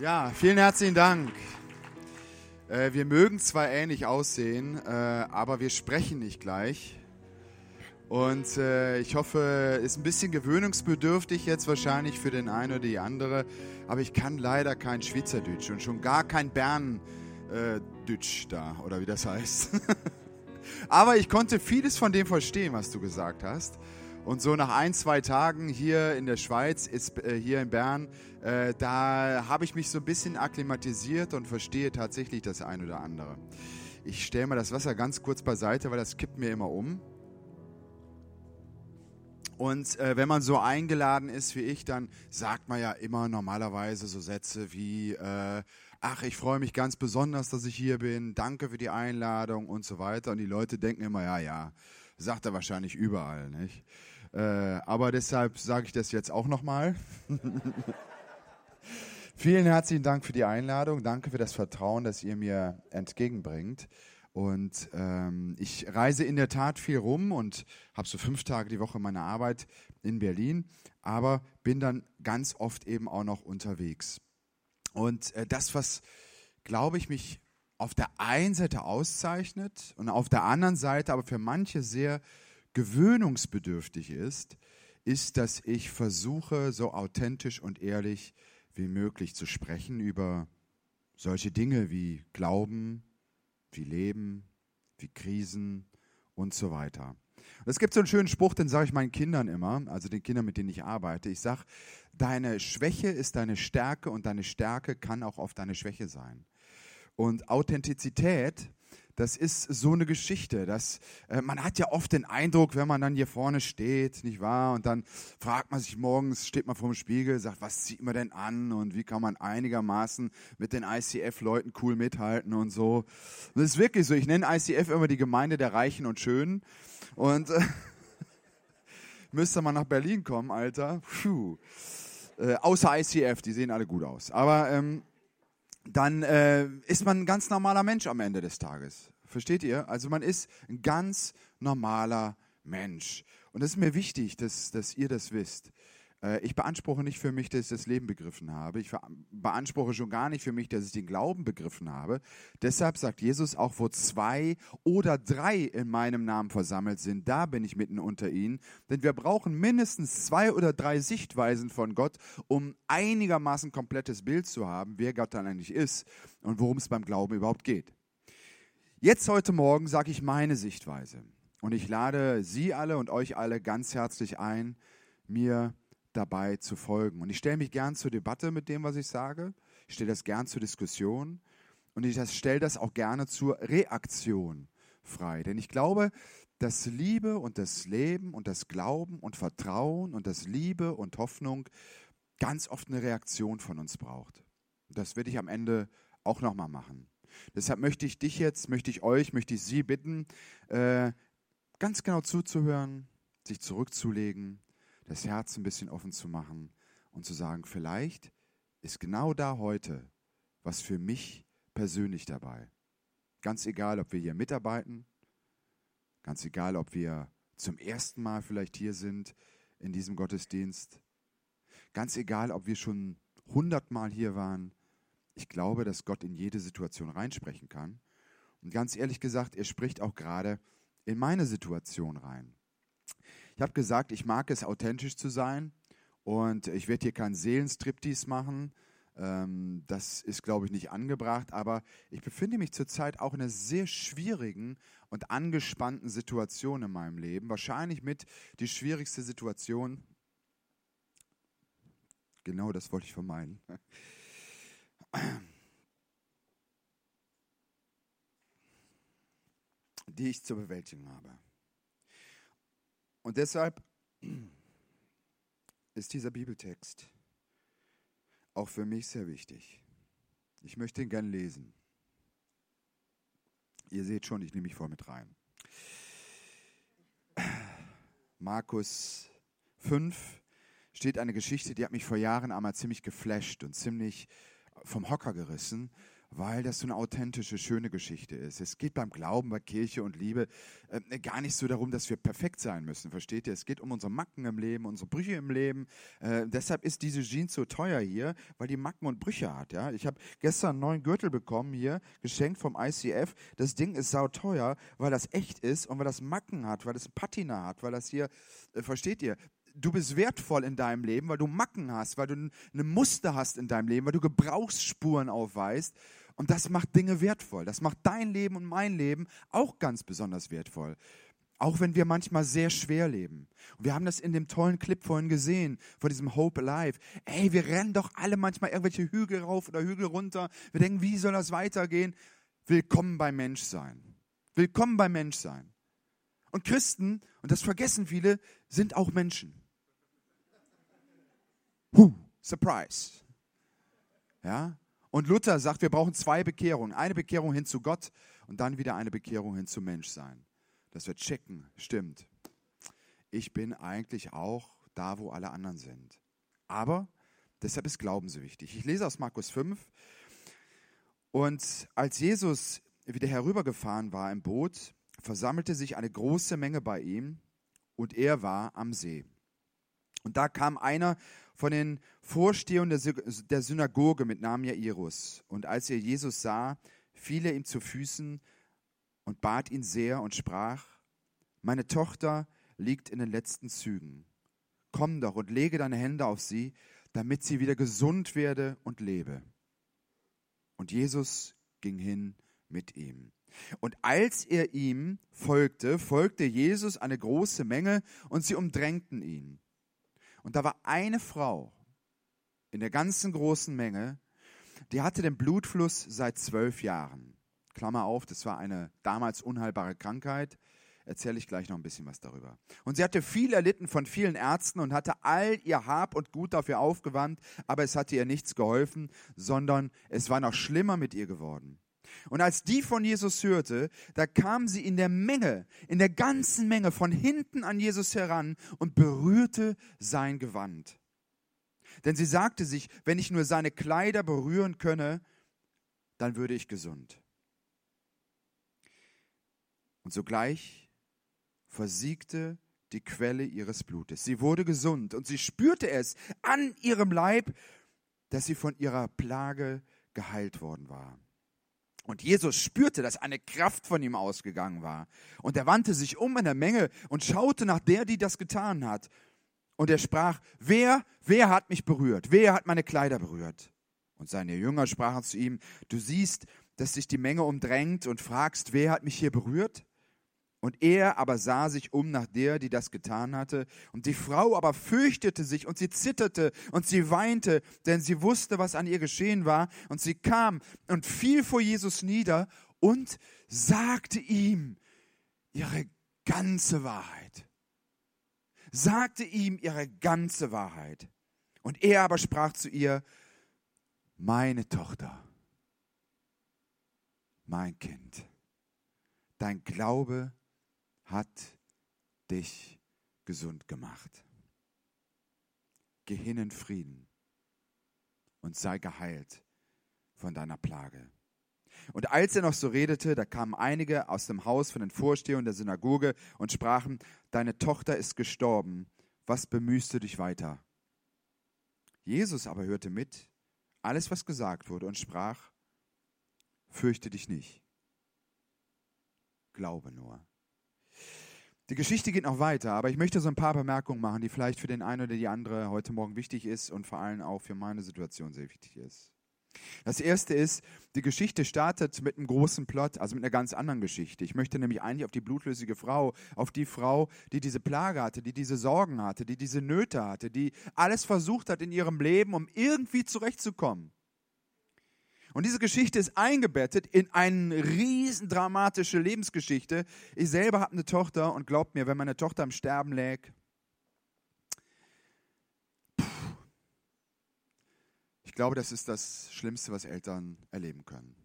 Ja, vielen herzlichen Dank. Äh, wir mögen zwar ähnlich aussehen, äh, aber wir sprechen nicht gleich. Und äh, ich hoffe, ist ein bisschen gewöhnungsbedürftig jetzt wahrscheinlich für den einen oder die andere. Aber ich kann leider kein Schweizerdeutsch und schon gar kein Berndeutsch da, oder wie das heißt. aber ich konnte vieles von dem verstehen, was du gesagt hast. Und so nach ein, zwei Tagen hier in der Schweiz, ist, äh, hier in Bern, äh, da habe ich mich so ein bisschen akklimatisiert und verstehe tatsächlich das ein oder andere. Ich stelle mal das Wasser ganz kurz beiseite, weil das kippt mir immer um. Und äh, wenn man so eingeladen ist wie ich, dann sagt man ja immer normalerweise so Sätze wie, äh, ach, ich freue mich ganz besonders, dass ich hier bin, danke für die Einladung und so weiter. Und die Leute denken immer, ja, ja, sagt er wahrscheinlich überall, nicht? Äh, aber deshalb sage ich das jetzt auch nochmal. Vielen herzlichen Dank für die Einladung. Danke für das Vertrauen, das ihr mir entgegenbringt. Und ähm, ich reise in der Tat viel rum und habe so fünf Tage die Woche meine Arbeit in Berlin, aber bin dann ganz oft eben auch noch unterwegs. Und äh, das, was, glaube ich, mich auf der einen Seite auszeichnet und auf der anderen Seite aber für manche sehr gewöhnungsbedürftig ist, ist, dass ich versuche, so authentisch und ehrlich wie möglich zu sprechen über solche Dinge wie Glauben, wie Leben, wie Krisen und so weiter. Und es gibt so einen schönen Spruch, den sage ich meinen Kindern immer, also den Kindern, mit denen ich arbeite. Ich sage, deine Schwäche ist deine Stärke und deine Stärke kann auch oft deine Schwäche sein. Und Authentizität das ist so eine Geschichte. Das, äh, man hat ja oft den Eindruck, wenn man dann hier vorne steht, nicht wahr? Und dann fragt man sich morgens, steht man vor dem Spiegel, sagt, was zieht man denn an und wie kann man einigermaßen mit den ICF-Leuten cool mithalten und so. Und das ist wirklich so. Ich nenne ICF immer die Gemeinde der Reichen und Schönen. Und äh, müsste man nach Berlin kommen, Alter. Puh. Äh, außer ICF, die sehen alle gut aus. Aber ähm, dann äh, ist man ein ganz normaler Mensch am Ende des Tages. Versteht ihr? Also man ist ein ganz normaler Mensch. Und es ist mir wichtig, dass, dass ihr das wisst. Äh, ich beanspruche nicht für mich, dass ich das Leben begriffen habe. Ich beanspruche schon gar nicht für mich, dass ich den Glauben begriffen habe. Deshalb sagt Jesus auch, wo zwei oder drei in meinem Namen versammelt sind, da bin ich mitten unter ihnen. Denn wir brauchen mindestens zwei oder drei Sichtweisen von Gott, um einigermaßen komplettes Bild zu haben, wer Gott dann eigentlich ist und worum es beim Glauben überhaupt geht. Jetzt heute Morgen sage ich meine Sichtweise. Und ich lade Sie alle und euch alle ganz herzlich ein, mir dabei zu folgen. Und ich stelle mich gern zur Debatte mit dem, was ich sage. Ich stelle das gern zur Diskussion. Und ich stelle das auch gerne zur Reaktion frei. Denn ich glaube, dass Liebe und das Leben und das Glauben und Vertrauen und das Liebe und Hoffnung ganz oft eine Reaktion von uns braucht. Das werde ich am Ende auch nochmal machen. Deshalb möchte ich dich jetzt, möchte ich euch, möchte ich Sie bitten, äh, ganz genau zuzuhören, sich zurückzulegen das Herz ein bisschen offen zu machen und zu sagen, vielleicht ist genau da heute was für mich persönlich dabei. Ganz egal, ob wir hier mitarbeiten, ganz egal, ob wir zum ersten Mal vielleicht hier sind in diesem Gottesdienst, ganz egal, ob wir schon hundertmal hier waren. Ich glaube, dass Gott in jede Situation reinsprechen kann. Und ganz ehrlich gesagt, er spricht auch gerade in meine Situation rein. Ich habe gesagt, ich mag es, authentisch zu sein und ich werde hier keinen Seelenstriptease machen. Ähm, das ist, glaube ich, nicht angebracht, aber ich befinde mich zurzeit auch in einer sehr schwierigen und angespannten Situation in meinem Leben. Wahrscheinlich mit die schwierigste Situation. Genau das wollte ich vermeiden. Die ich zu bewältigen habe. Und deshalb ist dieser Bibeltext auch für mich sehr wichtig. Ich möchte ihn gerne lesen. Ihr seht schon, ich nehme mich voll mit rein. Markus 5 steht eine Geschichte, die hat mich vor Jahren einmal ziemlich geflasht und ziemlich vom Hocker gerissen. weil das so eine authentische, schöne Geschichte ist. Es geht beim Glauben, bei Kirche und Liebe äh, gar nicht so darum, dass wir perfekt sein müssen, versteht ihr? Es geht um unsere Macken im Leben, unsere Brüche im Leben. Äh, deshalb ist diese Jeans so teuer hier, weil die Macken und Brüche hat. Ja? Ich habe gestern einen neuen Gürtel bekommen hier, geschenkt vom ICF. Das Ding ist sauteuer, weil das echt ist und weil das Macken hat, weil das Patina hat, weil das hier, äh, versteht ihr? Du bist wertvoll in deinem Leben, weil du Macken hast, weil du eine Muster hast in deinem Leben, weil du Gebrauchsspuren aufweist. Und das macht Dinge wertvoll. Das macht dein Leben und mein Leben auch ganz besonders wertvoll. Auch wenn wir manchmal sehr schwer leben. Und wir haben das in dem tollen Clip vorhin gesehen, vor diesem Hope Alive. Ey, wir rennen doch alle manchmal irgendwelche Hügel rauf oder Hügel runter. Wir denken, wie soll das weitergehen? Willkommen beim Menschsein. Willkommen beim Menschsein. Und Christen, und das vergessen viele, sind auch Menschen. Huh, surprise. Ja? Und Luther sagt, wir brauchen zwei Bekehrungen. Eine Bekehrung hin zu Gott und dann wieder eine Bekehrung hin zu Menschsein. Dass wir checken, stimmt. Ich bin eigentlich auch da, wo alle anderen sind. Aber deshalb ist Glauben so wichtig. Ich lese aus Markus 5. Und als Jesus wieder herübergefahren war im Boot, versammelte sich eine große Menge bei ihm und er war am See. Und da kam einer von den Vorstehern der Synagoge mit Namen Jairus. Und als er Jesus sah, fiel er ihm zu Füßen und bat ihn sehr und sprach, meine Tochter liegt in den letzten Zügen. Komm doch und lege deine Hände auf sie, damit sie wieder gesund werde und lebe. Und Jesus ging hin mit ihm. Und als er ihm folgte, folgte Jesus eine große Menge und sie umdrängten ihn. Und da war eine Frau in der ganzen großen Menge, die hatte den Blutfluss seit zwölf Jahren. Klammer auf, das war eine damals unheilbare Krankheit. Erzähle ich gleich noch ein bisschen was darüber. Und sie hatte viel erlitten von vielen Ärzten und hatte all ihr Hab und Gut dafür aufgewandt, aber es hatte ihr nichts geholfen, sondern es war noch schlimmer mit ihr geworden. Und als die von Jesus hörte, da kam sie in der Menge, in der ganzen Menge von hinten an Jesus heran und berührte sein Gewand. Denn sie sagte sich, wenn ich nur seine Kleider berühren könne, dann würde ich gesund. Und sogleich versiegte die Quelle ihres Blutes. Sie wurde gesund und sie spürte es an ihrem Leib, dass sie von ihrer Plage geheilt worden war. Und Jesus spürte, dass eine Kraft von ihm ausgegangen war. Und er wandte sich um in der Menge und schaute nach der, die das getan hat. Und er sprach, wer, wer hat mich berührt? Wer hat meine Kleider berührt? Und seine Jünger sprachen zu ihm, du siehst, dass sich die Menge umdrängt und fragst, wer hat mich hier berührt? Und er aber sah sich um nach der, die das getan hatte. Und die Frau aber fürchtete sich und sie zitterte und sie weinte, denn sie wusste, was an ihr geschehen war. Und sie kam und fiel vor Jesus nieder und sagte ihm ihre ganze Wahrheit. Sagte ihm ihre ganze Wahrheit. Und er aber sprach zu ihr, meine Tochter, mein Kind, dein Glaube hat dich gesund gemacht. Geh hin in Frieden und sei geheilt von deiner Plage. Und als er noch so redete, da kamen einige aus dem Haus von den Vorstehern der Synagoge und sprachen, deine Tochter ist gestorben, was bemühst du dich weiter? Jesus aber hörte mit, alles was gesagt wurde und sprach, fürchte dich nicht, glaube nur. Die Geschichte geht noch weiter, aber ich möchte so ein paar Bemerkungen machen, die vielleicht für den einen oder die andere heute Morgen wichtig ist und vor allem auch für meine Situation sehr wichtig ist. Das erste ist, die Geschichte startet mit einem großen Plot, also mit einer ganz anderen Geschichte. Ich möchte nämlich eigentlich auf die blutlösige Frau, auf die Frau, die diese Plage hatte, die diese Sorgen hatte, die diese Nöte hatte, die alles versucht hat in ihrem Leben, um irgendwie zurechtzukommen. Und diese Geschichte ist eingebettet in eine riesen dramatische Lebensgeschichte. Ich selber habe eine Tochter und glaubt mir, wenn meine Tochter am Sterben lag, ich glaube, das ist das Schlimmste, was Eltern erleben können.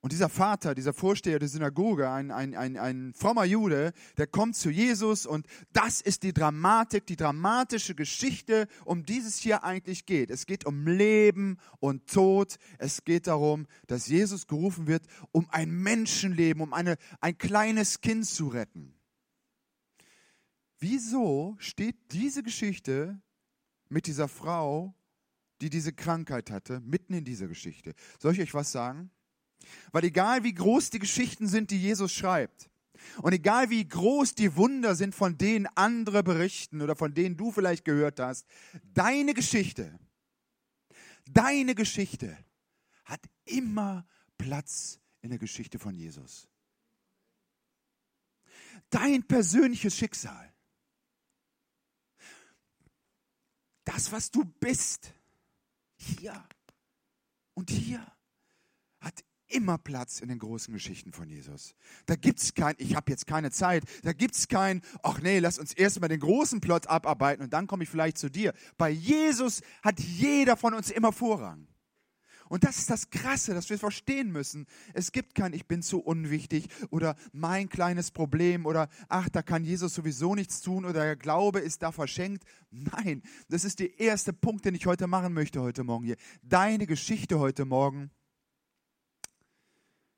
Und dieser Vater, dieser Vorsteher der Synagoge, ein, ein, ein, ein frommer Jude, der kommt zu Jesus und das ist die Dramatik, die dramatische Geschichte, um die es hier eigentlich geht. Es geht um Leben und Tod. Es geht darum, dass Jesus gerufen wird, um ein Menschenleben, um eine, ein kleines Kind zu retten. Wieso steht diese Geschichte mit dieser Frau, die diese Krankheit hatte, mitten in dieser Geschichte? Soll ich euch was sagen? Weil egal wie groß die Geschichten sind, die Jesus schreibt, und egal wie groß die Wunder sind, von denen andere berichten oder von denen du vielleicht gehört hast, deine Geschichte, deine Geschichte hat immer Platz in der Geschichte von Jesus. Dein persönliches Schicksal, das, was du bist, hier und hier, immer Platz in den großen Geschichten von Jesus. Da gibt es kein, ich habe jetzt keine Zeit, da gibt es kein, ach nee, lass uns erstmal den großen Plot abarbeiten und dann komme ich vielleicht zu dir. Bei Jesus hat jeder von uns immer Vorrang. Und das ist das Krasse, dass wir verstehen müssen. Es gibt kein Ich bin zu unwichtig oder mein kleines Problem oder ach, da kann Jesus sowieso nichts tun oder der Glaube ist da verschenkt. Nein, das ist der erste Punkt, den ich heute machen möchte, heute Morgen hier. Deine Geschichte heute Morgen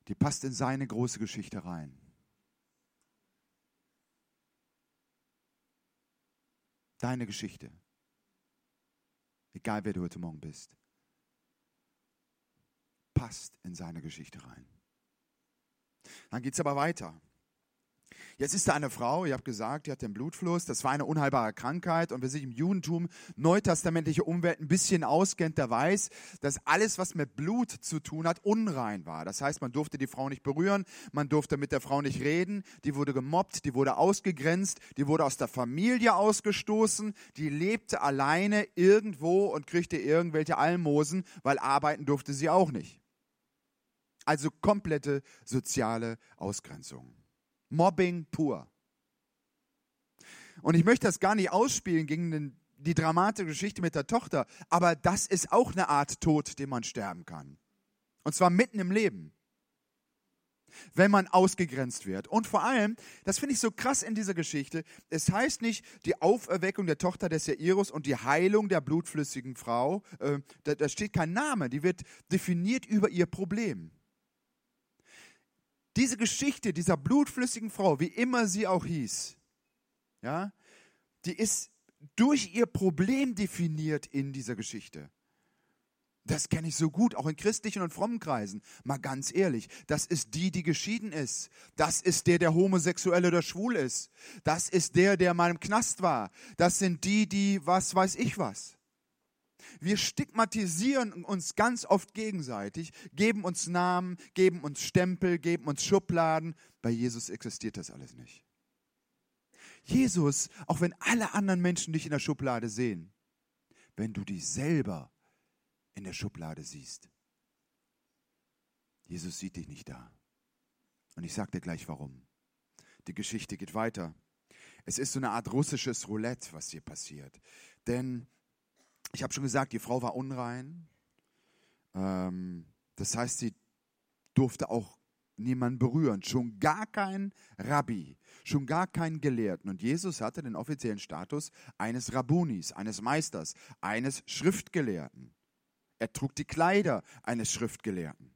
die passt in seine große Geschichte rein. Deine Geschichte. Egal wer du heute Morgen bist. Passt in seine Geschichte rein. Dann geht es aber weiter. Jetzt ist da eine Frau, ihr habt gesagt, die hat den Blutfluss, das war eine unheilbare Krankheit und wer sich im Judentum neutestamentliche Umwelt ein bisschen auskennt, der weiß, dass alles, was mit Blut zu tun hat, unrein war. Das heißt, man durfte die Frau nicht berühren, man durfte mit der Frau nicht reden, die wurde gemobbt, die wurde ausgegrenzt, die wurde aus der Familie ausgestoßen, die lebte alleine irgendwo und kriegte irgendwelche Almosen, weil arbeiten durfte sie auch nicht. Also komplette soziale Ausgrenzung. Mobbing pur. Und ich möchte das gar nicht ausspielen gegen den, die dramatische Geschichte mit der Tochter, aber das ist auch eine Art Tod, den man sterben kann. Und zwar mitten im Leben. Wenn man ausgegrenzt wird. Und vor allem, das finde ich so krass in dieser Geschichte, es heißt nicht die Auferweckung der Tochter des Jairus und die Heilung der blutflüssigen Frau. Äh, da, da steht kein Name, die wird definiert über ihr Problem. Diese Geschichte dieser blutflüssigen Frau, wie immer sie auch hieß, ja, die ist durch ihr Problem definiert in dieser Geschichte. Das kenne ich so gut, auch in christlichen und frommen Kreisen. Mal ganz ehrlich, das ist die, die geschieden ist. Das ist der, der homosexuell oder schwul ist. Das ist der, der mal im Knast war. Das sind die, die was weiß ich was. Wir stigmatisieren uns ganz oft gegenseitig, geben uns Namen, geben uns Stempel, geben uns Schubladen. Bei Jesus existiert das alles nicht. Jesus, auch wenn alle anderen Menschen dich in der Schublade sehen, wenn du dich selber in der Schublade siehst, Jesus sieht dich nicht da. Und ich sage dir gleich warum. Die Geschichte geht weiter. Es ist so eine Art russisches Roulette, was hier passiert. Denn ich habe schon gesagt, die Frau war unrein. Ähm, das heißt, sie durfte auch niemanden berühren, schon gar kein Rabbi, schon gar keinen Gelehrten. Und Jesus hatte den offiziellen Status eines Rabbunis, eines Meisters, eines Schriftgelehrten. Er trug die Kleider eines Schriftgelehrten.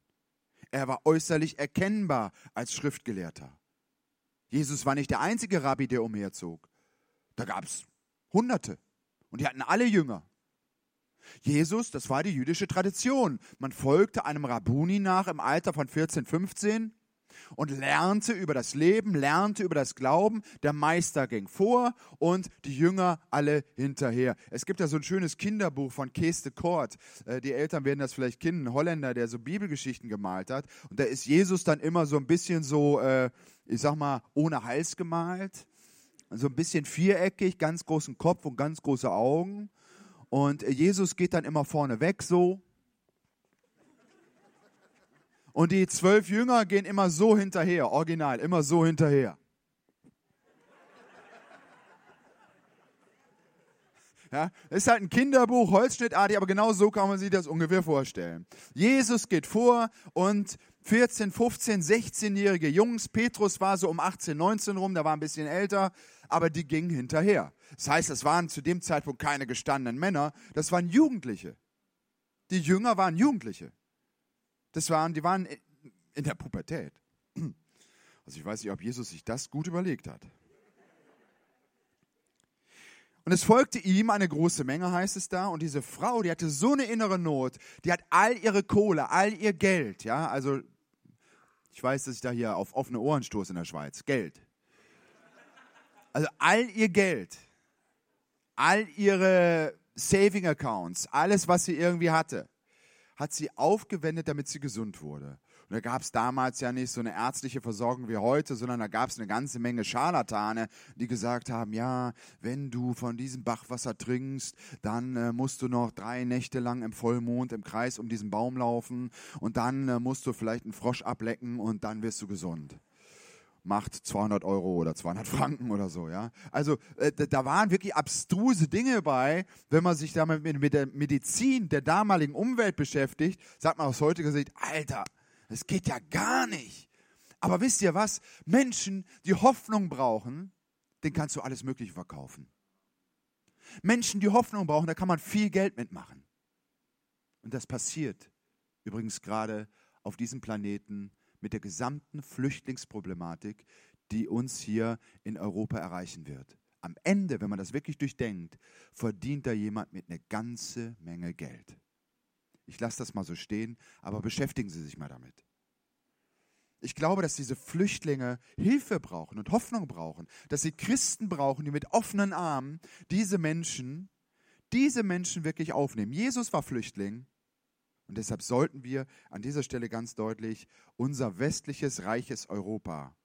Er war äußerlich erkennbar als Schriftgelehrter. Jesus war nicht der einzige Rabbi, der umherzog. Da gab es Hunderte. Und die hatten alle Jünger. Jesus, das war die jüdische Tradition. Man folgte einem Rabbuni nach im Alter von 14, 15 und lernte über das Leben, lernte über das Glauben. Der Meister ging vor und die Jünger alle hinterher. Es gibt ja so ein schönes Kinderbuch von Kees de Kort. Äh, die Eltern werden das vielleicht kennen, ein Holländer, der so Bibelgeschichten gemalt hat. Und da ist Jesus dann immer so ein bisschen so, äh, ich sag mal, ohne Hals gemalt. So ein bisschen viereckig, ganz großen Kopf und ganz große Augen. Und Jesus geht dann immer vorne weg so. Und die zwölf Jünger gehen immer so hinterher, original, immer so hinterher. Ja, ist halt ein Kinderbuch, holzschnittartig, aber genau so kann man sich das ungefähr vorstellen. Jesus geht vor und 14, 15, 16-jährige Jungs, Petrus war so um 18, 19 rum, der war ein bisschen älter, aber die gingen hinterher. Das heißt, es waren zu dem Zeitpunkt keine gestandenen Männer, das waren Jugendliche. Die Jünger waren Jugendliche. Das waren, die waren in der Pubertät. Also ich weiß nicht, ob Jesus sich das gut überlegt hat. Und es folgte ihm eine große Menge, heißt es da. Und diese Frau, die hatte so eine innere Not, die hat all ihre Kohle, all ihr Geld, ja, also ich weiß, dass ich da hier auf offene Ohren stoße in der Schweiz. Geld. Also all ihr Geld, all ihre Saving Accounts, alles, was sie irgendwie hatte, hat sie aufgewendet, damit sie gesund wurde. Und da gab es damals ja nicht so eine ärztliche Versorgung wie heute, sondern da gab es eine ganze Menge Scharlatane, die gesagt haben, ja, wenn du von diesem Bachwasser trinkst, dann äh, musst du noch drei Nächte lang im Vollmond im Kreis um diesen Baum laufen und dann äh, musst du vielleicht einen Frosch ablecken und dann wirst du gesund macht 200 Euro oder 200 Franken oder so, ja. Also äh, da waren wirklich abstruse Dinge bei, wenn man sich damit mit, mit der Medizin der damaligen Umwelt beschäftigt, sagt man aus heutiger Sicht, Alter, das geht ja gar nicht. Aber wisst ihr was? Menschen, die Hoffnung brauchen, den kannst du alles Mögliche verkaufen. Menschen, die Hoffnung brauchen, da kann man viel Geld mitmachen. Und das passiert übrigens gerade auf diesem Planeten mit der gesamten Flüchtlingsproblematik, die uns hier in Europa erreichen wird. Am Ende, wenn man das wirklich durchdenkt, verdient da jemand mit einer ganze Menge Geld. Ich lasse das mal so stehen, aber beschäftigen Sie sich mal damit. Ich glaube, dass diese Flüchtlinge Hilfe brauchen und Hoffnung brauchen, dass sie Christen brauchen, die mit offenen Armen diese Menschen, diese Menschen wirklich aufnehmen. Jesus war Flüchtling und deshalb sollten wir an dieser Stelle ganz deutlich unser westliches, reiches Europa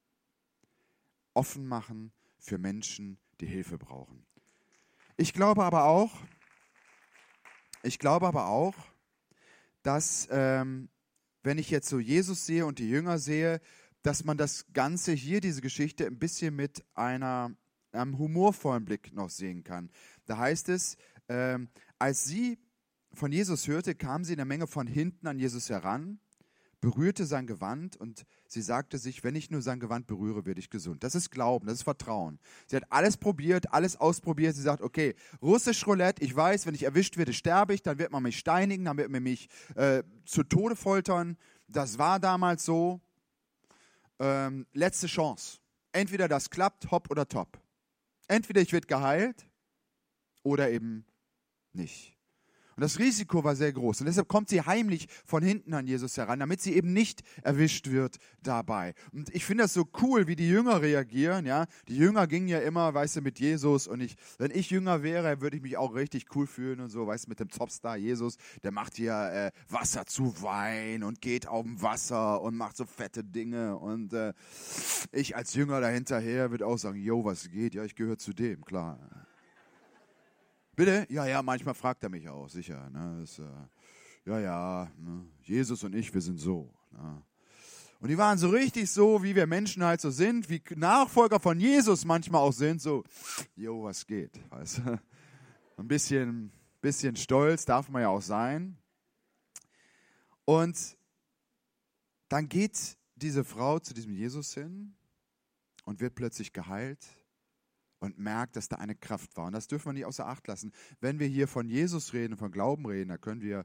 offen machen für Menschen, die Hilfe brauchen. Ich glaube aber auch, ich glaube aber auch, dass ähm, wenn ich jetzt so Jesus sehe und die Jünger sehe, dass man das Ganze hier, diese Geschichte, ein bisschen mit einer, einem humorvollen Blick noch sehen kann. Da heißt es, ähm, als sie von Jesus hörte, kam sie in der Menge von hinten an Jesus heran berührte sein Gewand und sie sagte sich, wenn ich nur sein Gewand berühre, werde ich gesund. Das ist Glauben, das ist Vertrauen. Sie hat alles probiert, alles ausprobiert. Sie sagt, okay, russisch Roulette, ich weiß, wenn ich erwischt werde, sterbe ich, dann wird man mich steinigen, dann wird man mich äh, zu Tode foltern. Das war damals so. Ähm, letzte Chance. Entweder das klappt, hopp oder top. Entweder ich werde geheilt oder eben nicht. Und das Risiko war sehr groß. Und deshalb kommt sie heimlich von hinten an Jesus heran, damit sie eben nicht erwischt wird dabei. Und ich finde das so cool, wie die Jünger reagieren. Ja, die Jünger gingen ja immer, weißt du, mit Jesus. Und ich, wenn ich Jünger wäre, würde ich mich auch richtig cool fühlen und so, weißt du, mit dem Topstar Jesus. Der macht hier äh, Wasser zu Wein und geht auf dem Wasser und macht so fette Dinge. Und äh, ich als Jünger dahinterher würde auch sagen, yo, was geht? Ja, ich gehöre zu dem, klar. Bitte? Ja, ja, manchmal fragt er mich auch, sicher. Ne? Das, äh, ja, ja, ne? Jesus und ich, wir sind so. Ne? Und die waren so richtig so, wie wir Menschen halt so sind, wie Nachfolger von Jesus manchmal auch sind, so, jo, was geht, weißt? Ein bisschen, bisschen stolz darf man ja auch sein. Und dann geht diese Frau zu diesem Jesus hin und wird plötzlich geheilt und merkt, dass da eine Kraft war. Und das dürfen wir nicht außer Acht lassen. Wenn wir hier von Jesus reden, von Glauben reden, da können wir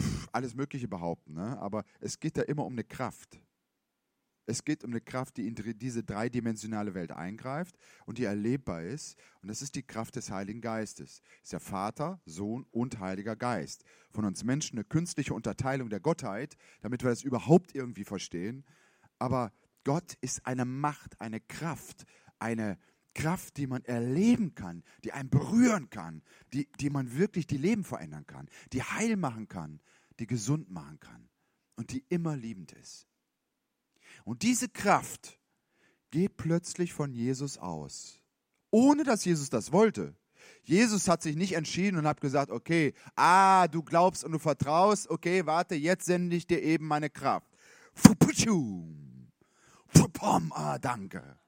pff, alles Mögliche behaupten. Ne? Aber es geht da immer um eine Kraft. Es geht um eine Kraft, die in diese dreidimensionale Welt eingreift und die erlebbar ist. Und das ist die Kraft des Heiligen Geistes. Ist der Vater, Sohn und Heiliger Geist. Von uns Menschen eine künstliche Unterteilung der Gottheit, damit wir das überhaupt irgendwie verstehen. Aber Gott ist eine Macht, eine Kraft, eine, Kraft, die man erleben kann, die einen berühren kann, die, die man wirklich die Leben verändern kann, die heil machen kann, die gesund machen kann und die immer liebend ist. Und diese Kraft geht plötzlich von Jesus aus, ohne dass Jesus das wollte. Jesus hat sich nicht entschieden und hat gesagt, okay, ah, du glaubst und du vertraust, okay, warte, jetzt sende ich dir eben meine Kraft. Ah, danke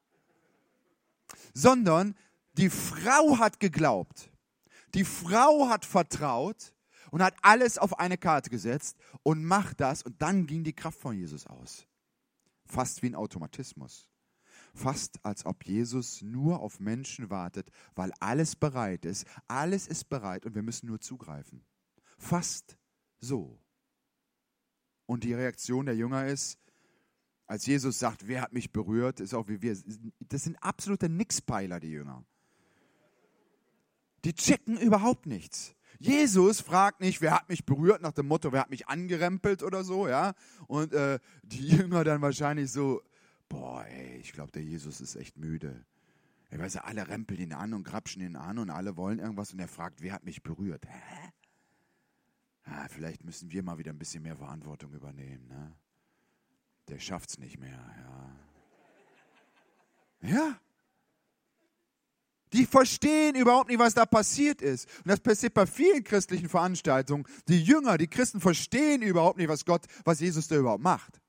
sondern die Frau hat geglaubt. Die Frau hat vertraut und hat alles auf eine Karte gesetzt und macht das und dann ging die Kraft von Jesus aus. Fast wie ein Automatismus. Fast als ob Jesus nur auf Menschen wartet, weil alles bereit ist. Alles ist bereit und wir müssen nur zugreifen. Fast so. Und die Reaktion der Jünger ist, als Jesus sagt, wer hat mich berührt, ist auch wie wir. Das sind absolute Nixpeiler, die Jünger. Die checken überhaupt nichts. Jesus fragt nicht, wer hat mich berührt, nach dem Motto, wer hat mich angerempelt oder so, ja. Und äh, die Jünger dann wahrscheinlich so, boah, ey, ich glaube, der Jesus ist echt müde. Ich weiß ja, alle rempeln ihn an und grapschen ihn an und alle wollen irgendwas und er fragt, wer hat mich berührt? Hä? Ah, vielleicht müssen wir mal wieder ein bisschen mehr Verantwortung übernehmen. Ne? Der schafft's nicht mehr, ja. Ja. Die verstehen überhaupt nicht, was da passiert ist. Und das passiert bei vielen christlichen Veranstaltungen. Die Jünger, die Christen verstehen überhaupt nicht, was Gott, was Jesus da überhaupt macht.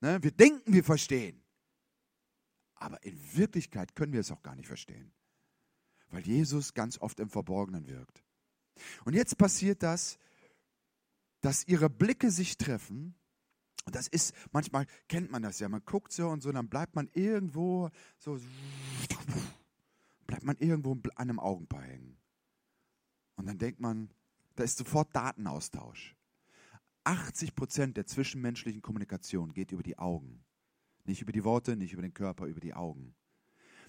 Ne? Wir denken, wir verstehen. Aber in Wirklichkeit können wir es auch gar nicht verstehen. Weil Jesus ganz oft im Verborgenen wirkt. Und jetzt passiert das, dass ihre Blicke sich treffen. Und das ist, manchmal kennt man das ja, man guckt so und so, dann bleibt man irgendwo so, bleibt man irgendwo an einem Augenpaar hängen. Und dann denkt man, da ist sofort Datenaustausch. 80 Prozent der zwischenmenschlichen Kommunikation geht über die Augen. Nicht über die Worte, nicht über den Körper, über die Augen.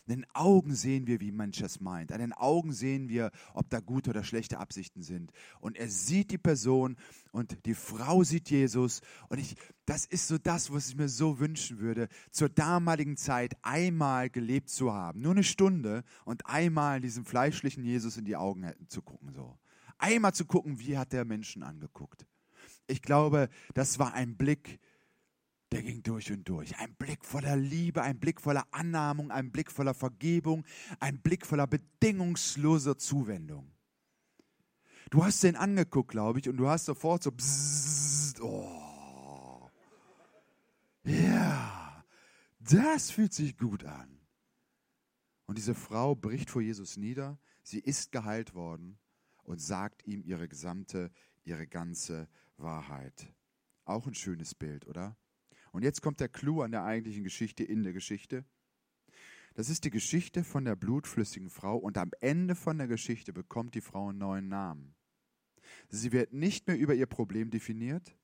In den Augen sehen wir, wie Mensch es meint. An den Augen sehen wir, ob da gute oder schlechte Absichten sind. Und er sieht die Person und die Frau sieht Jesus. Und ich, das ist so das, was ich mir so wünschen würde, zur damaligen Zeit einmal gelebt zu haben. Nur eine Stunde und einmal diesem fleischlichen Jesus in die Augen zu gucken. So. Einmal zu gucken, wie hat der Menschen angeguckt. Ich glaube, das war ein Blick, der ging durch und durch. Ein Blick voller Liebe, ein Blick voller Annahmung, ein Blick voller Vergebung, ein Blick voller bedingungsloser Zuwendung. Du hast den angeguckt, glaube ich, und du hast sofort so, bzzzt, oh, ja, das fühlt sich gut an. Und diese Frau bricht vor Jesus nieder, sie ist geheilt worden und sagt ihm ihre gesamte, ihre ganze Wahrheit. Auch ein schönes Bild, oder? Und jetzt kommt der Clou an der eigentlichen Geschichte in der Geschichte. Das ist die Geschichte von der blutflüssigen Frau und am Ende von der Geschichte bekommt die Frau einen neuen Namen. Sie wird nicht mehr über ihr Problem definiert.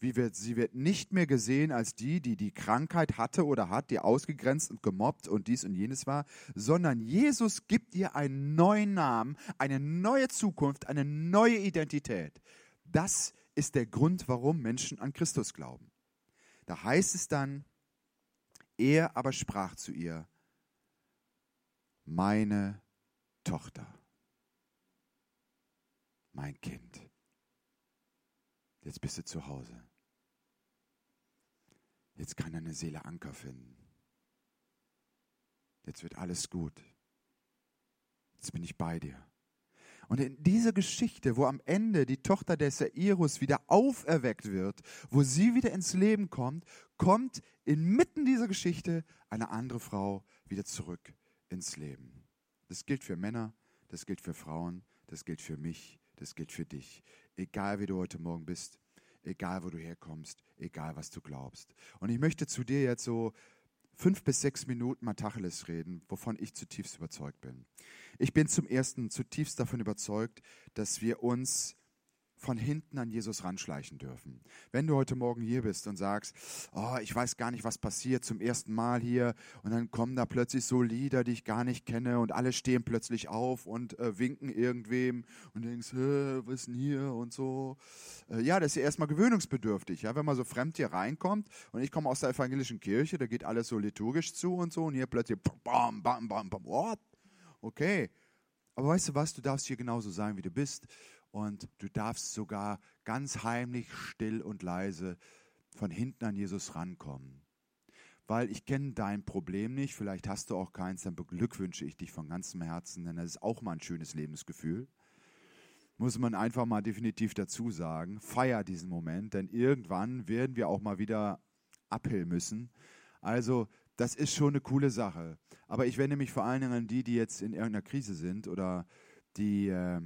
Wird, sie wird nicht mehr gesehen als die, die die Krankheit hatte oder hat, die ausgegrenzt und gemobbt und dies und jenes war, sondern Jesus gibt ihr einen neuen Namen, eine neue Zukunft, eine neue Identität. Das ist der Grund, warum Menschen an Christus glauben. Da heißt es dann, er aber sprach zu ihr, meine Tochter, mein Kind, jetzt bist du zu Hause. Jetzt kann deine Seele Anker finden. Jetzt wird alles gut. Jetzt bin ich bei dir. Und in dieser Geschichte, wo am Ende die Tochter des Sairus wieder auferweckt wird, wo sie wieder ins Leben kommt, kommt inmitten dieser Geschichte eine andere Frau wieder zurück ins Leben. Das gilt für Männer, das gilt für Frauen, das gilt für mich, das gilt für dich. Egal wie du heute Morgen bist, egal wo du herkommst, egal was du glaubst. Und ich möchte zu dir jetzt so fünf bis sechs Minuten mal Tacheles reden, wovon ich zutiefst überzeugt bin. Ich bin zum Ersten zutiefst davon überzeugt, dass wir uns von hinten an Jesus ranschleichen dürfen. Wenn du heute Morgen hier bist und sagst, oh, ich weiß gar nicht, was passiert zum ersten Mal hier und dann kommen da plötzlich so Lieder, die ich gar nicht kenne und alle stehen plötzlich auf und äh, winken irgendwem und denkst, was ist denn hier und so. Äh, ja, das ist ja erstmal gewöhnungsbedürftig, ja, wenn man so fremd hier reinkommt und ich komme aus der evangelischen Kirche, da geht alles so liturgisch zu und so und hier plötzlich bam, bam, bam, bam, what? Okay. Aber weißt du was, du darfst hier genauso sein, wie du bist und du darfst sogar ganz heimlich, still und leise von hinten an Jesus rankommen. Weil ich kenne dein Problem nicht, vielleicht hast du auch keins, dann beglückwünsche ich dich von ganzem Herzen, denn das ist auch mal ein schönes Lebensgefühl. Muss man einfach mal definitiv dazu sagen. Feier diesen Moment, denn irgendwann werden wir auch mal wieder abhill müssen. Also, das ist schon eine coole Sache. Aber ich wende mich vor allen Dingen an die, die jetzt in irgendeiner Krise sind oder die äh,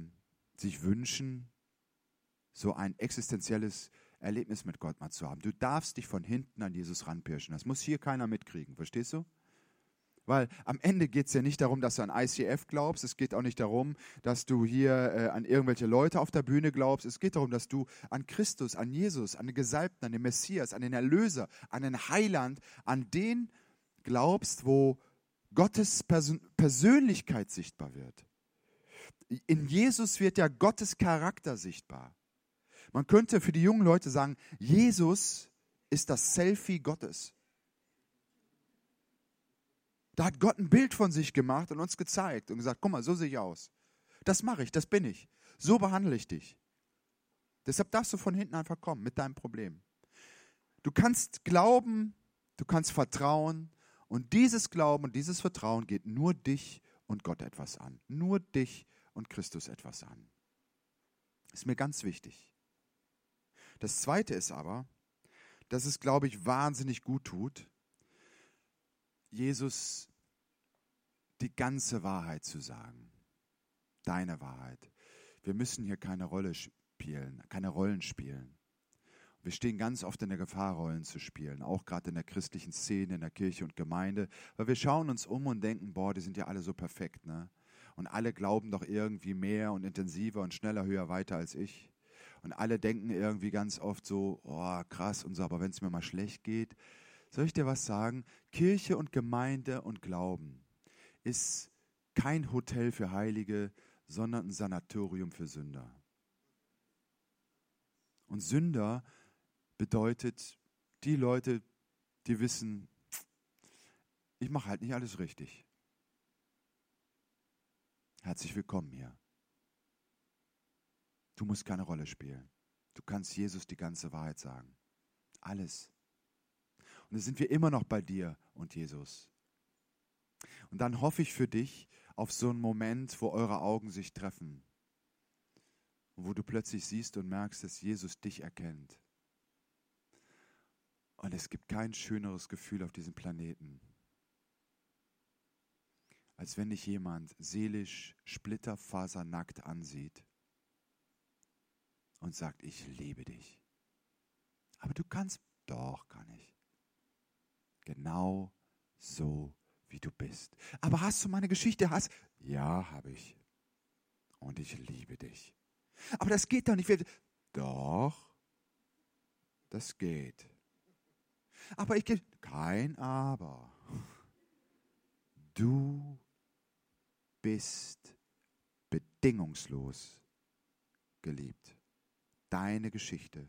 sich wünschen, so ein existenzielles Erlebnis mit Gott mal zu haben. Du darfst dich von hinten an Jesus ranpirschen. Das muss hier keiner mitkriegen, verstehst du? Weil am Ende geht es ja nicht darum, dass du an ICF glaubst. Es geht auch nicht darum, dass du hier äh, an irgendwelche Leute auf der Bühne glaubst. Es geht darum, dass du an Christus, an Jesus, an den Gesalbten, an den Messias, an den Erlöser, an den Heiland, an den glaubst, wo Gottes Persön Persönlichkeit sichtbar wird. In Jesus wird ja Gottes Charakter sichtbar. Man könnte für die jungen Leute sagen, Jesus ist das Selfie Gottes. Da hat Gott ein Bild von sich gemacht und uns gezeigt und gesagt, guck mal, so sehe ich aus. Das mache ich, das bin ich. So behandle ich dich. Deshalb darfst du von hinten einfach kommen mit deinem Problem. Du kannst glauben, du kannst vertrauen und dieses Glauben und dieses Vertrauen geht nur dich und Gott etwas an. Nur dich und Christus etwas an. Ist mir ganz wichtig. Das Zweite ist aber, dass es, glaube ich, wahnsinnig gut tut, Jesus die ganze Wahrheit zu sagen. Deine Wahrheit. Wir müssen hier keine Rolle spielen, keine Rollen spielen. Wir stehen ganz oft in der Gefahr, Rollen zu spielen, auch gerade in der christlichen Szene, in der Kirche und Gemeinde, weil wir schauen uns um und denken, boah, die sind ja alle so perfekt, ne? Und alle glauben doch irgendwie mehr und intensiver und schneller, höher, weiter als ich. Und alle denken irgendwie ganz oft so, oh, krass und so, aber wenn es mir mal schlecht geht, soll ich dir was sagen? Kirche und Gemeinde und Glauben ist kein Hotel für Heilige, sondern ein Sanatorium für Sünder. Und Sünder bedeutet die Leute, die wissen, ich mache halt nicht alles richtig. Herzlich willkommen hier. Du musst keine Rolle spielen. Du kannst Jesus die ganze Wahrheit sagen. Alles. Und dann sind wir immer noch bei dir und Jesus. Und dann hoffe ich für dich auf so einen Moment, wo eure Augen sich treffen. wo du plötzlich siehst und merkst, dass Jesus dich erkennt. Und es gibt kein schöneres Gefühl auf diesem Planeten, als wenn dich jemand seelisch splitterfasernackt ansieht und sagt, ich liebe dich. Aber du kannst, doch, kann ich. Genau so, wie du bist. Aber hast du meine Geschichte? Hast? Ja, habe ich. Und ich liebe dich. Aber das geht doch nicht. Doch, das geht. Aber ich gebe kein Aber. Du bist bedingungslos geliebt. Deine Geschichte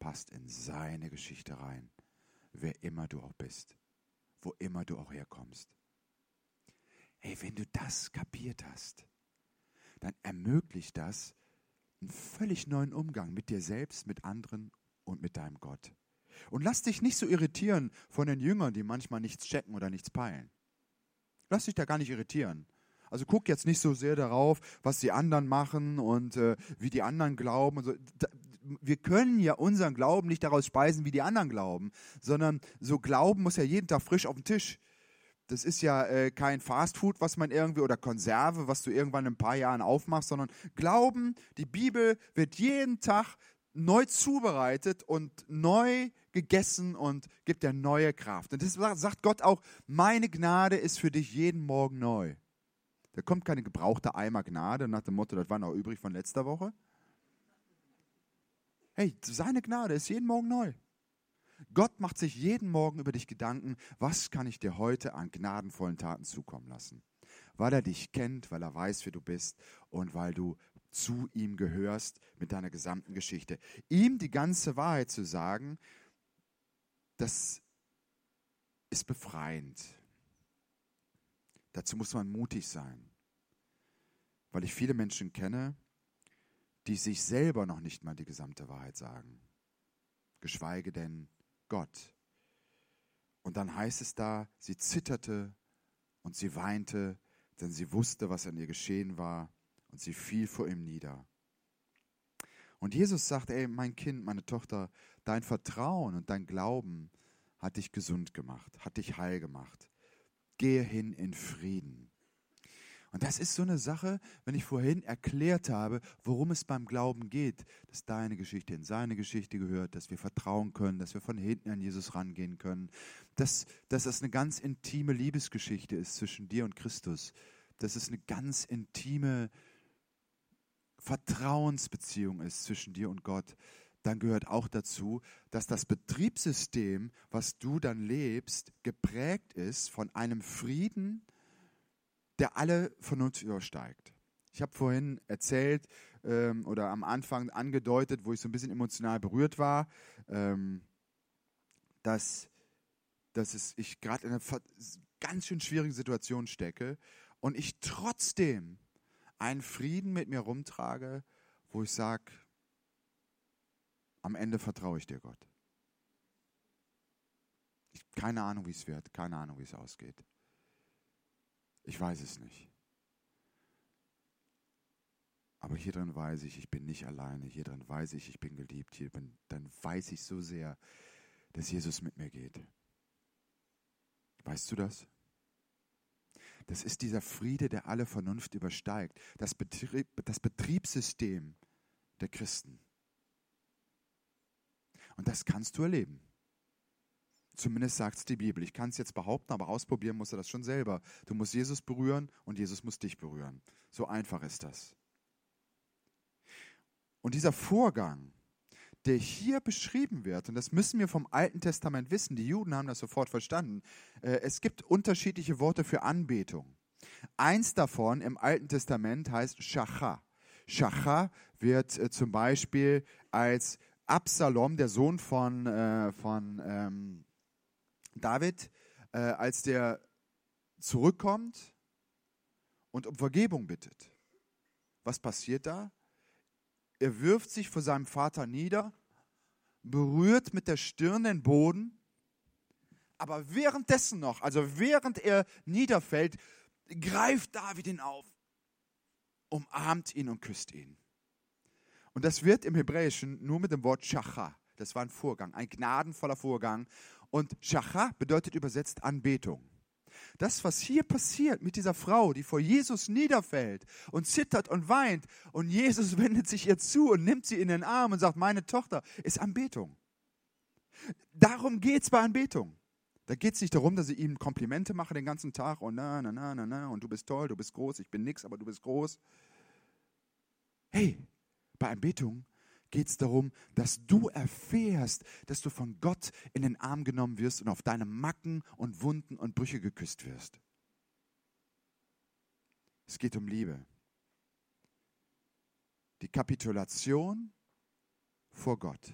passt in seine Geschichte rein wer immer du auch bist, wo immer du auch herkommst. Hey, wenn du das kapiert hast, dann ermöglicht das einen völlig neuen Umgang mit dir selbst, mit anderen und mit deinem Gott. Und lass dich nicht so irritieren von den Jüngern, die manchmal nichts checken oder nichts peilen. Lass dich da gar nicht irritieren. Also guck jetzt nicht so sehr darauf, was die anderen machen und äh, wie die anderen glauben. Und so. Da, wir können ja unseren Glauben nicht daraus speisen, wie die anderen glauben, sondern so Glauben muss ja jeden Tag frisch auf den Tisch. Das ist ja äh, kein Fastfood, was man irgendwie oder Konserve, was du irgendwann in ein paar Jahren aufmachst, sondern Glauben, die Bibel wird jeden Tag neu zubereitet und neu gegessen und gibt dir neue Kraft. Und das sagt Gott auch, meine Gnade ist für dich jeden Morgen neu. Da kommt keine gebrauchte Eimer Gnade nach dem Motto, das war noch übrig von letzter Woche, Hey, seine Gnade ist jeden Morgen neu. Gott macht sich jeden Morgen über dich Gedanken, was kann ich dir heute an gnadenvollen Taten zukommen lassen? Weil er dich kennt, weil er weiß, wer du bist und weil du zu ihm gehörst mit deiner gesamten Geschichte. Ihm die ganze Wahrheit zu sagen, das ist befreiend. Dazu muss man mutig sein. Weil ich viele Menschen kenne, die sich selber noch nicht mal die gesamte Wahrheit sagen, geschweige denn Gott. Und dann heißt es da, sie zitterte und sie weinte, denn sie wusste, was an ihr geschehen war, und sie fiel vor ihm nieder. Und Jesus sagt, ey, mein Kind, meine Tochter, dein Vertrauen und dein Glauben hat dich gesund gemacht, hat dich heil gemacht. Gehe hin in Frieden. Und das ist so eine Sache, wenn ich vorhin erklärt habe, worum es beim Glauben geht, dass deine Geschichte in seine Geschichte gehört, dass wir vertrauen können, dass wir von hinten an Jesus rangehen können, dass, dass das eine ganz intime Liebesgeschichte ist zwischen dir und Christus, dass es eine ganz intime Vertrauensbeziehung ist zwischen dir und Gott, dann gehört auch dazu, dass das Betriebssystem, was du dann lebst, geprägt ist von einem Frieden, der alle Vernunft übersteigt. Ich habe vorhin erzählt ähm, oder am Anfang angedeutet, wo ich so ein bisschen emotional berührt war, ähm, dass, dass es, ich gerade in einer ganz schön schwierigen Situation stecke und ich trotzdem einen Frieden mit mir rumtrage, wo ich sage, am Ende vertraue ich dir, Gott. Ich, keine Ahnung, wie es wird, keine Ahnung, wie es ausgeht. Ich weiß es nicht. Aber hier drin weiß ich, ich bin nicht alleine. Hier drin weiß ich, ich bin geliebt. Hier bin, dann weiß ich so sehr, dass Jesus mit mir geht. Weißt du das? Das ist dieser Friede, der alle Vernunft übersteigt. Das, Betrieb, das Betriebssystem der Christen. Und das kannst du erleben. Zumindest sagt es die Bibel. Ich kann es jetzt behaupten, aber ausprobieren musst du das schon selber. Du musst Jesus berühren und Jesus muss dich berühren. So einfach ist das. Und dieser Vorgang, der hier beschrieben wird, und das müssen wir vom Alten Testament wissen, die Juden haben das sofort verstanden, äh, es gibt unterschiedliche Worte für Anbetung. Eins davon im Alten Testament heißt Shacha. Shacha wird äh, zum Beispiel als Absalom, der Sohn von, äh, von ähm, David, äh, als der zurückkommt und um Vergebung bittet. Was passiert da? Er wirft sich vor seinem Vater nieder, berührt mit der Stirn den Boden, aber währenddessen noch, also während er niederfällt, greift David ihn auf, umarmt ihn und küsst ihn. Und das wird im Hebräischen nur mit dem Wort Shacha. Das war ein Vorgang, ein gnadenvoller Vorgang. Und Shacha bedeutet übersetzt Anbetung. Das, was hier passiert mit dieser Frau, die vor Jesus niederfällt und zittert und weint, und Jesus wendet sich ihr zu und nimmt sie in den Arm und sagt, meine Tochter, ist Anbetung. Darum geht es bei Anbetung. Da geht es nicht darum, dass ich ihm Komplimente mache den ganzen Tag und na, na, na, na, na, und du bist toll, du bist groß, ich bin nix, aber du bist groß. Hey, bei Anbetung geht es darum, dass du erfährst, dass du von Gott in den Arm genommen wirst und auf deine Macken und Wunden und Brüche geküsst wirst. Es geht um Liebe. Die Kapitulation vor Gott.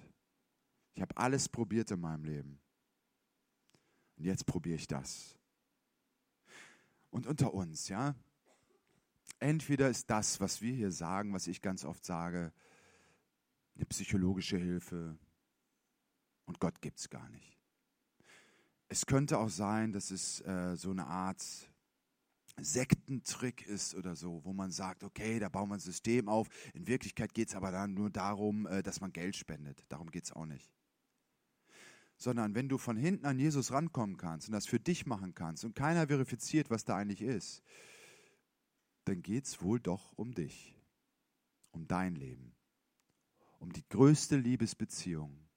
Ich habe alles probiert in meinem Leben. Und jetzt probiere ich das. Und unter uns, ja, entweder ist das, was wir hier sagen, was ich ganz oft sage, eine psychologische Hilfe und Gott gibt es gar nicht. Es könnte auch sein, dass es äh, so eine Art Sektentrick ist oder so, wo man sagt, okay, da bauen wir ein System auf. In Wirklichkeit geht es aber dann nur darum, äh, dass man Geld spendet. Darum geht es auch nicht. Sondern wenn du von hinten an Jesus rankommen kannst und das für dich machen kannst und keiner verifiziert, was da eigentlich ist, dann geht es wohl doch um dich, um dein Leben um die größte Liebesbeziehung,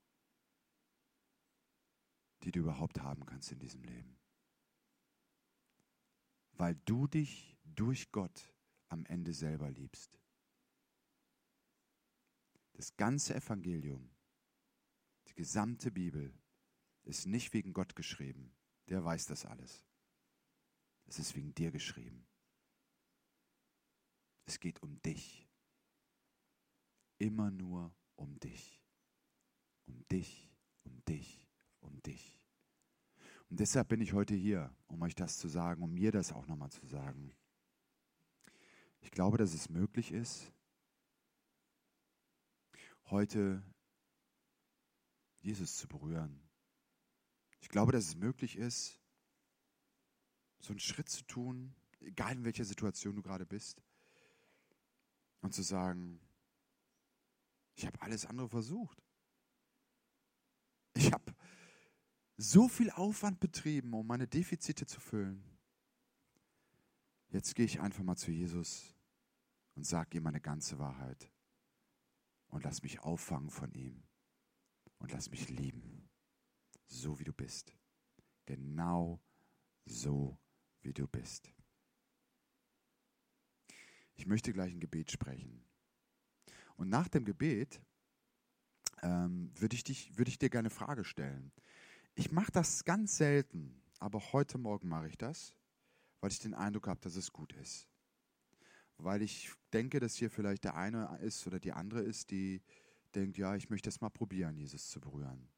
die du überhaupt haben kannst in diesem Leben. Weil du dich durch Gott am Ende selber liebst. Das ganze Evangelium, die gesamte Bibel ist nicht wegen Gott geschrieben. Der weiß das alles. Es ist wegen dir geschrieben. Es geht um dich immer nur um dich. Um dich, um dich, um dich. Und deshalb bin ich heute hier, um euch das zu sagen, um mir das auch nochmal zu sagen. Ich glaube, dass es möglich ist, heute Jesus zu berühren. Ich glaube, dass es möglich ist, so einen Schritt zu tun, egal in welcher Situation du gerade bist, und zu sagen, ich habe alles andere versucht. Ich habe so viel Aufwand betrieben, um meine Defizite zu füllen. Jetzt gehe ich einfach mal zu Jesus und sage ihm meine ganze Wahrheit und lass mich auffangen von ihm und lass mich lieben, so wie du bist. Genau so, wie du bist. Ich möchte gleich ein Gebet sprechen. Und nach dem Gebet ähm, würde ich, würd ich dir gerne eine Frage stellen. Ich mache das ganz selten, aber heute Morgen mache ich das, weil ich den Eindruck habe, dass es gut ist. Weil ich denke, dass hier vielleicht der eine ist oder die andere ist, die denkt, ja, ich möchte es mal probieren, Jesus zu berühren.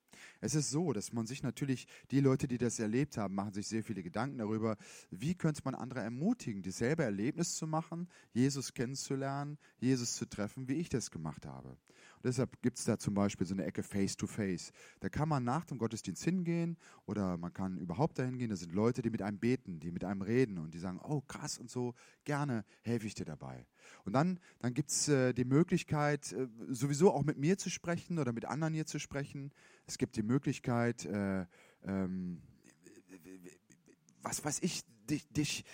Es ist so, dass man sich natürlich, die Leute, die das erlebt haben, machen sich sehr viele Gedanken darüber, wie könnte man andere ermutigen, dieselbe Erlebnis zu machen, Jesus kennenzulernen, Jesus zu treffen, wie ich das gemacht habe. Und deshalb gibt es da zum Beispiel so eine Ecke Face-to-Face. -face. Da kann man nach dem Gottesdienst hingehen oder man kann überhaupt dahin gehen. Da sind Leute, die mit einem beten, die mit einem reden und die sagen, oh krass und so, gerne helfe ich dir dabei. Und dann, dann gibt es äh, die Möglichkeit, äh, sowieso auch mit mir zu sprechen oder mit anderen hier zu sprechen. Es gibt die Möglichkeit, äh, ähm, was weiß ich, dich, dich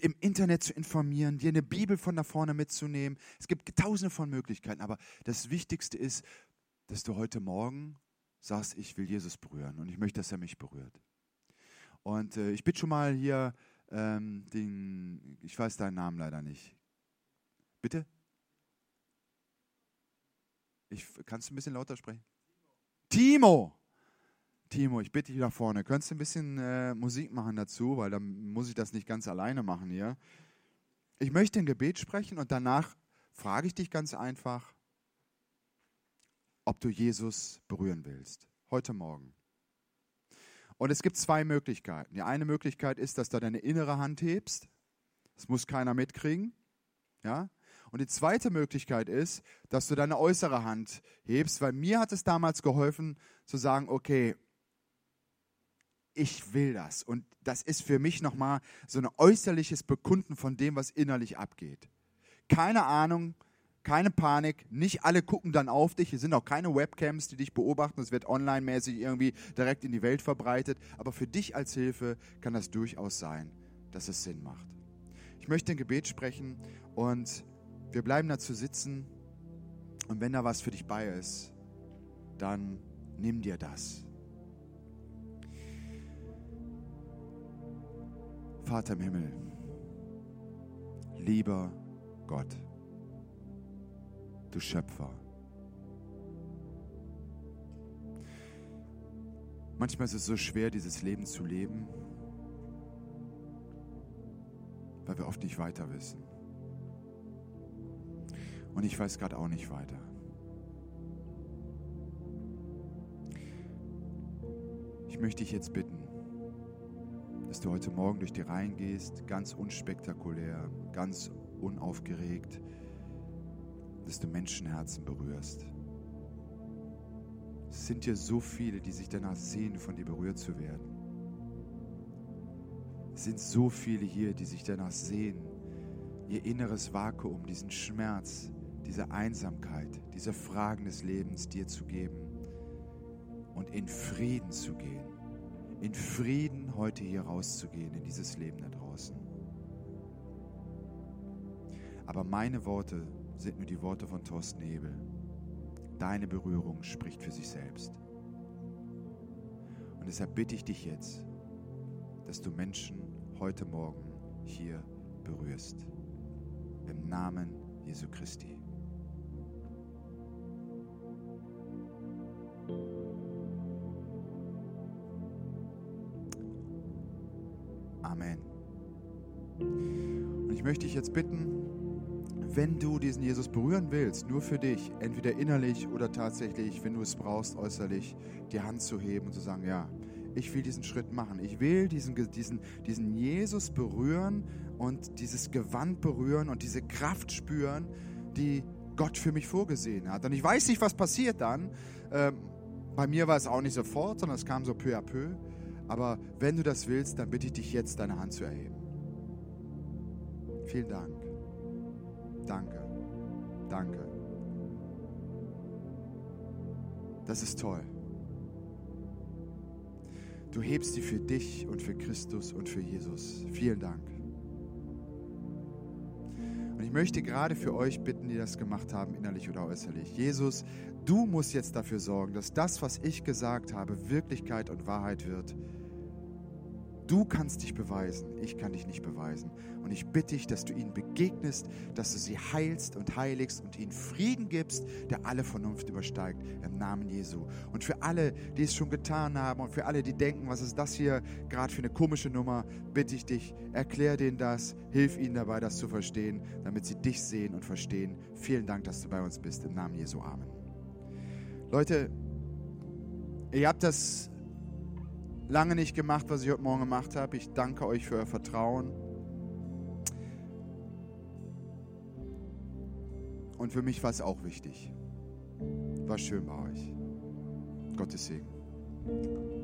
im Internet zu informieren, dir eine Bibel von da vorne mitzunehmen. Es gibt tausende von Möglichkeiten, aber das Wichtigste ist, dass du heute Morgen sagst, ich will Jesus berühren und ich möchte, dass er mich berührt. Und äh, ich bitte schon mal hier ähm, den, ich weiß deinen Namen leider nicht. Bitte? Ich, kannst du ein bisschen lauter sprechen? Timo. Timo, ich bitte dich nach vorne. Könntest du ein bisschen äh, Musik machen dazu, weil dann muss ich das nicht ganz alleine machen hier. Ich möchte ein Gebet sprechen und danach frage ich dich ganz einfach, ob du Jesus berühren willst. Heute Morgen. Und es gibt zwei Möglichkeiten. Die eine Möglichkeit ist, dass du deine innere Hand hebst. Das muss keiner mitkriegen. Ja? Und die zweite Möglichkeit ist, dass du deine äußere Hand hebst, weil mir hat es damals geholfen zu sagen, okay, ich will das. Und das ist für mich nochmal so ein äußerliches Bekunden von dem, was innerlich abgeht. Keine Ahnung, keine Panik, nicht alle gucken dann auf dich. Hier sind auch keine Webcams, die dich beobachten. Es wird online-mäßig irgendwie direkt in die Welt verbreitet. Aber für dich als Hilfe kann das durchaus sein, dass es Sinn macht. Ich möchte ein Gebet sprechen und wir bleiben dazu sitzen. Und wenn da was für dich bei ist, dann nimm dir das. Vater im Himmel, lieber Gott, du Schöpfer. Manchmal ist es so schwer, dieses Leben zu leben, weil wir oft nicht weiter wissen. Und ich weiß gerade auch nicht weiter. Ich möchte dich jetzt bitten, dass du heute Morgen durch die Reihen gehst, ganz unspektakulär, ganz unaufgeregt, dass du Menschenherzen berührst. Es sind hier so viele, die sich danach sehen, von dir berührt zu werden. Es sind so viele hier, die sich danach sehen, ihr inneres Vakuum, diesen Schmerz, diese Einsamkeit, diese Fragen des Lebens dir zu geben und in Frieden zu gehen in Frieden heute hier rauszugehen in dieses Leben da draußen. Aber meine Worte sind nur die Worte von Thorsten Hebel. Deine Berührung spricht für sich selbst. Und deshalb bitte ich dich jetzt, dass du Menschen heute Morgen hier berührst. Im Namen Jesu Christi. Ich möchte dich jetzt bitten, wenn du diesen Jesus berühren willst, nur für dich, entweder innerlich oder tatsächlich, wenn du es brauchst, äußerlich, die Hand zu heben und zu sagen, ja, ich will diesen Schritt machen. Ich will diesen, diesen, diesen Jesus berühren und dieses Gewand berühren und diese Kraft spüren, die Gott für mich vorgesehen hat. Und ich weiß nicht, was passiert dann. Ähm, bei mir war es auch nicht sofort, sondern es kam so peu à peu. Aber wenn du das willst, dann bitte ich dich jetzt, deine Hand zu erheben. Vielen Dank. Danke. Danke. Das ist toll. Du hebst sie für dich und für Christus und für Jesus. Vielen Dank. ich möchte gerade für euch bitten, die das gemacht haben, innerlich oder äußerlich. Jesus, du musst jetzt dafür sorgen, dass das, was ich gesagt habe, Wirklichkeit und Wahrheit wird. Du kannst dich beweisen, ich kann dich nicht beweisen. Und ich bitte dich, dass du ihnen begegnest, dass du sie heilst und heiligst und ihnen Frieden gibst, der alle Vernunft übersteigt, im Namen Jesu. Und für alle, die es schon getan haben und für alle, die denken, was ist das hier gerade für eine komische Nummer, bitte ich dich, erklär denen das, hilf ihnen dabei, das zu verstehen, damit sie dich sehen und verstehen. Vielen Dank, dass du bei uns bist, im Namen Jesu. Amen. Leute, ihr habt das lange nicht gemacht, was ich heute Morgen gemacht habe. Ich danke euch für euer Vertrauen. Und für mich war es auch wichtig. War schön bei euch. Gottes Segen.